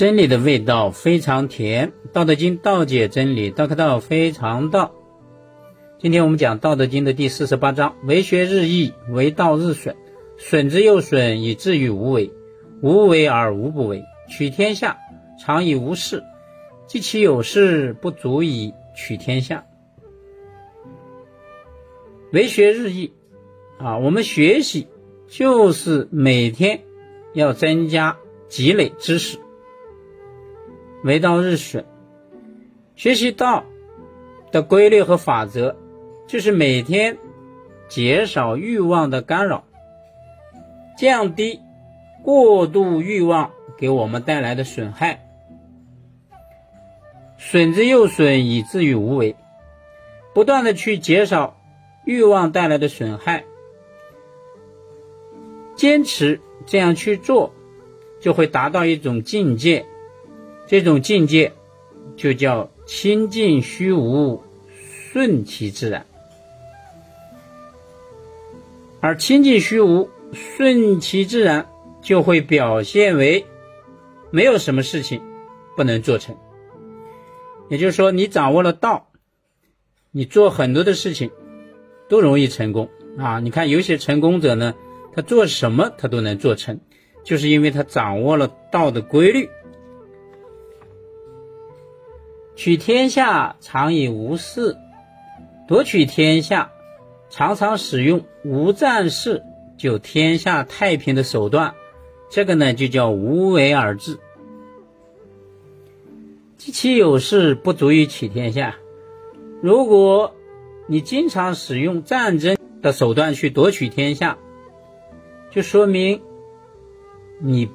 真理的味道非常甜，《道德经》道解真理，道可道非常道。今天我们讲《道德经》的第四十八章：为学日益，为道日损。损之又损，以至于无为。无为而无不为。取天下常以无事，及其有事，不足以取天下。为学日益，啊，我们学习就是每天要增加积累知识。为道日损，学习道的规律和法则，就是每天减少欲望的干扰，降低过度欲望给我们带来的损害。损之又损，以至于无为。不断的去减少欲望带来的损害，坚持这样去做，就会达到一种境界。这种境界就叫清净虚无，顺其自然。而清净虚无，顺其自然，就会表现为没有什么事情不能做成。也就是说，你掌握了道，你做很多的事情都容易成功啊！你看有些成功者呢，他做什么他都能做成，就是因为他掌握了道的规律。取天下常以无事，夺取天下常常使用无战事就天下太平的手段，这个呢就叫无为而治。及其有事，不足以取天下。如果你经常使用战争的手段去夺取天下，就说明你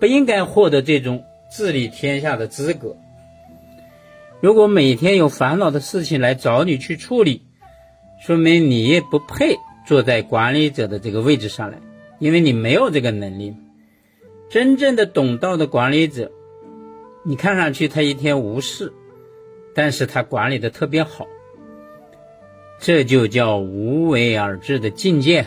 不应该获得这种治理天下的资格。如果每天有烦恼的事情来找你去处理，说明你也不配坐在管理者的这个位置上来，因为你没有这个能力。真正的懂道的管理者，你看上去他一天无事，但是他管理的特别好，这就叫无为而治的境界。